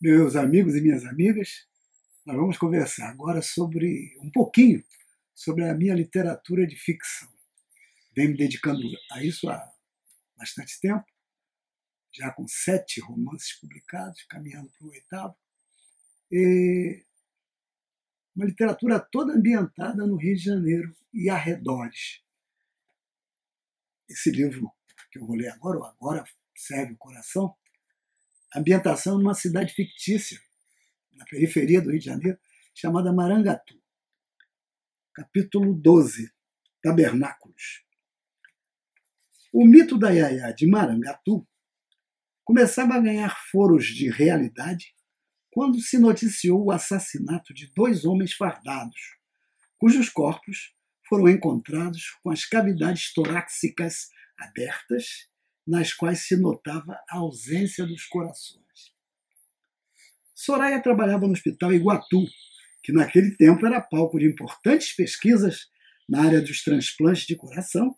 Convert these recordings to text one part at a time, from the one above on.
Meus amigos e minhas amigas, nós vamos conversar agora sobre um pouquinho sobre a minha literatura de ficção. Venho me dedicando a isso há bastante tempo, já com sete romances publicados, caminhando para o oitavo. E uma literatura toda ambientada no Rio de Janeiro e arredores. Esse livro que eu vou ler agora, ou agora serve o coração, ambientação numa cidade fictícia, na periferia do Rio de Janeiro, chamada Marangatu. Capítulo 12 Tabernáculos. O mito da Yaya de Marangatu começava a ganhar foros de realidade quando se noticiou o assassinato de dois homens fardados, cujos corpos foram encontrados com as cavidades torácicas abertas nas quais se notava a ausência dos corações. Soraya trabalhava no Hospital Iguatu, que naquele tempo era palco de importantes pesquisas na área dos transplantes de coração,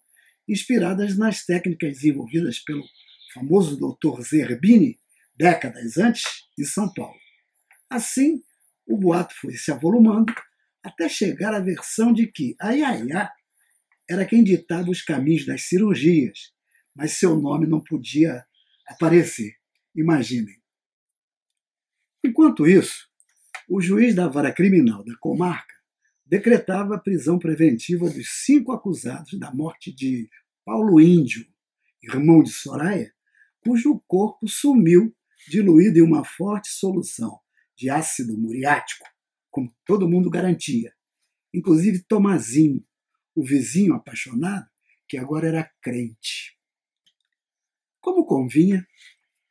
inspiradas nas técnicas desenvolvidas pelo famoso Dr. Zerbini décadas antes em São Paulo. Assim, o boato foi se avolumando até chegar à versão de que a Yaya era quem ditava os caminhos das cirurgias mas seu nome não podia aparecer. Imaginem. Enquanto isso, o juiz da vara criminal da comarca decretava a prisão preventiva dos cinco acusados da morte de Paulo Índio, irmão de Soraya, cujo corpo sumiu diluído em uma forte solução de ácido muriático, como todo mundo garantia, inclusive Tomazinho, o vizinho apaixonado, que agora era crente. Convinha,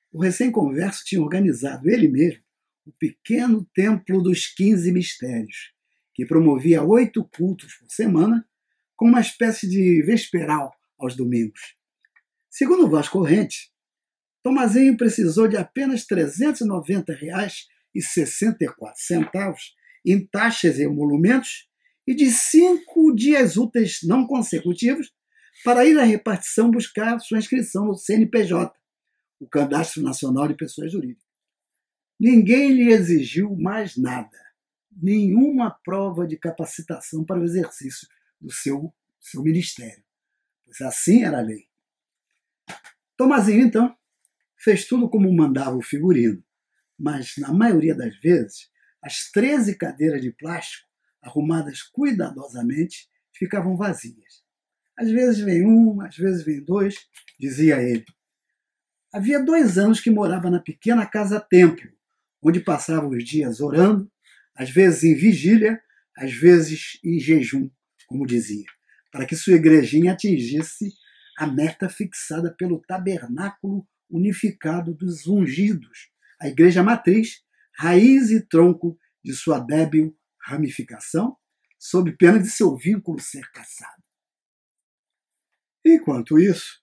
o recém-converso tinha organizado ele mesmo o pequeno templo dos quinze mistérios, que promovia oito cultos por semana, com uma espécie de vesperal aos domingos. Segundo voz corrente, Tomazinho precisou de apenas R$ 390,64 em taxas e emolumentos e de cinco dias úteis não consecutivos para ir à repartição buscar sua inscrição no CNPJ, o Cadastro Nacional de Pessoas Jurídicas. Ninguém lhe exigiu mais nada, nenhuma prova de capacitação para o exercício do seu, seu ministério, pois assim era a lei. Tomazinho, então, fez tudo como mandava o figurino, mas, na maioria das vezes, as 13 cadeiras de plástico, arrumadas cuidadosamente, ficavam vazias. Às vezes vem um, às vezes vem dois, dizia ele. Havia dois anos que morava na pequena casa templo, onde passava os dias orando, às vezes em vigília, às vezes em jejum, como dizia, para que sua igrejinha atingisse a meta fixada pelo tabernáculo unificado dos ungidos, a igreja matriz, raiz e tronco de sua débil ramificação, sob pena de seu vínculo ser caçado. Enquanto isso,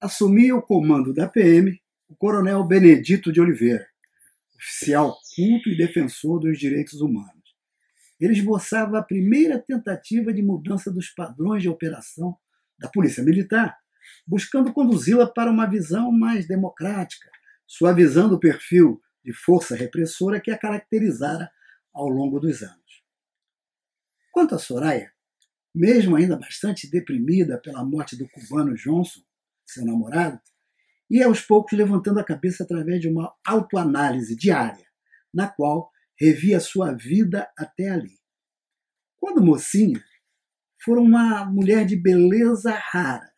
assumia o comando da PM o coronel Benedito de Oliveira, oficial culto e defensor dos direitos humanos. Ele esboçava a primeira tentativa de mudança dos padrões de operação da Polícia Militar, buscando conduzi-la para uma visão mais democrática, suavizando o perfil de força repressora que a caracterizara ao longo dos anos. Quanto a Soraya, mesmo ainda bastante deprimida pela morte do cubano Johnson, seu namorado, e aos poucos levantando a cabeça através de uma autoanálise diária, na qual revia sua vida até ali. Quando mocinha, foi uma mulher de beleza rara,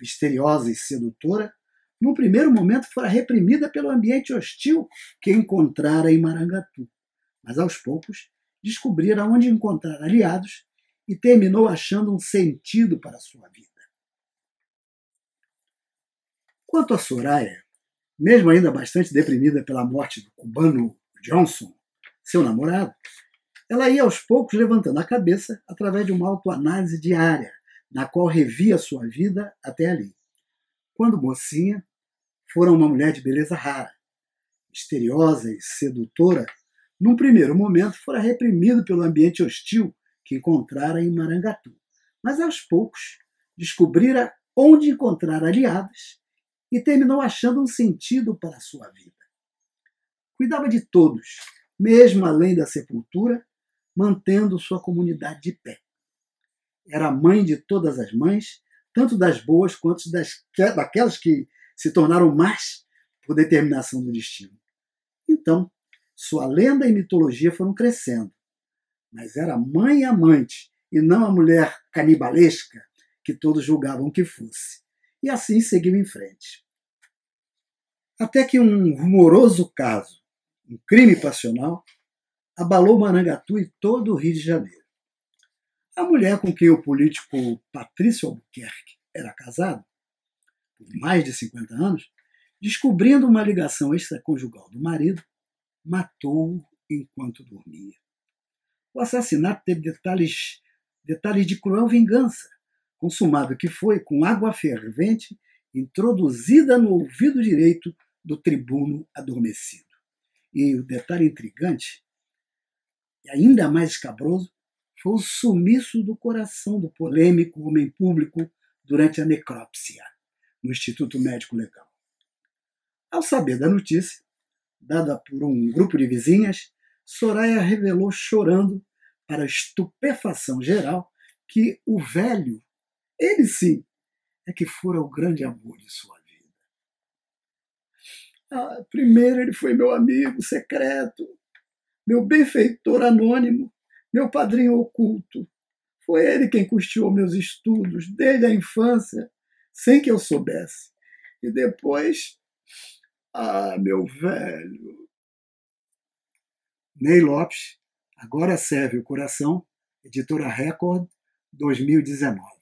misteriosa e sedutora, num primeiro momento fora reprimida pelo ambiente hostil que encontrara em Marangatu, mas aos poucos descobrira onde encontrar aliados e terminou achando um sentido para sua vida. Quanto a Soraya, mesmo ainda bastante deprimida pela morte do cubano Johnson, seu namorado, ela ia aos poucos levantando a cabeça através de uma autoanálise diária, na qual revia sua vida até ali. Quando mocinha, fora uma mulher de beleza rara, misteriosa e sedutora, num primeiro momento fora reprimido pelo ambiente hostil que encontrara em Marangatu. Mas aos poucos descobrira onde encontrar aliados e terminou achando um sentido para a sua vida. Cuidava de todos, mesmo além da sepultura, mantendo sua comunidade de pé. Era mãe de todas as mães, tanto das boas quanto das, daquelas que se tornaram más por determinação do destino. Então, sua lenda e mitologia foram crescendo. Mas era mãe amante, e não a mulher canibalesca que todos julgavam que fosse. E assim seguiu em frente. Até que um rumoroso caso, um crime passional, abalou Marangatu e todo o Rio de Janeiro. A mulher com quem o político Patrício Albuquerque era casado, por mais de 50 anos, descobrindo uma ligação extraconjugal do marido, matou-o enquanto dormia. O assassinato teve detalhes, detalhes de cruel vingança, consumado que foi com água fervente introduzida no ouvido direito do tribuno adormecido. E o detalhe intrigante, e ainda mais escabroso, foi o sumiço do coração do polêmico homem público durante a necrópsia no Instituto Médico Legal. Ao saber da notícia, dada por um grupo de vizinhas, Soraya revelou chorando, para estupefação geral, que o velho, ele sim, é que fora o grande amor de sua vida. Ah, primeiro ele foi meu amigo secreto, meu benfeitor anônimo, meu padrinho oculto. Foi ele quem custeou meus estudos desde a infância, sem que eu soubesse. E depois ah, meu velho. Ney Lopes, agora serve o coração, editora Record, 2019.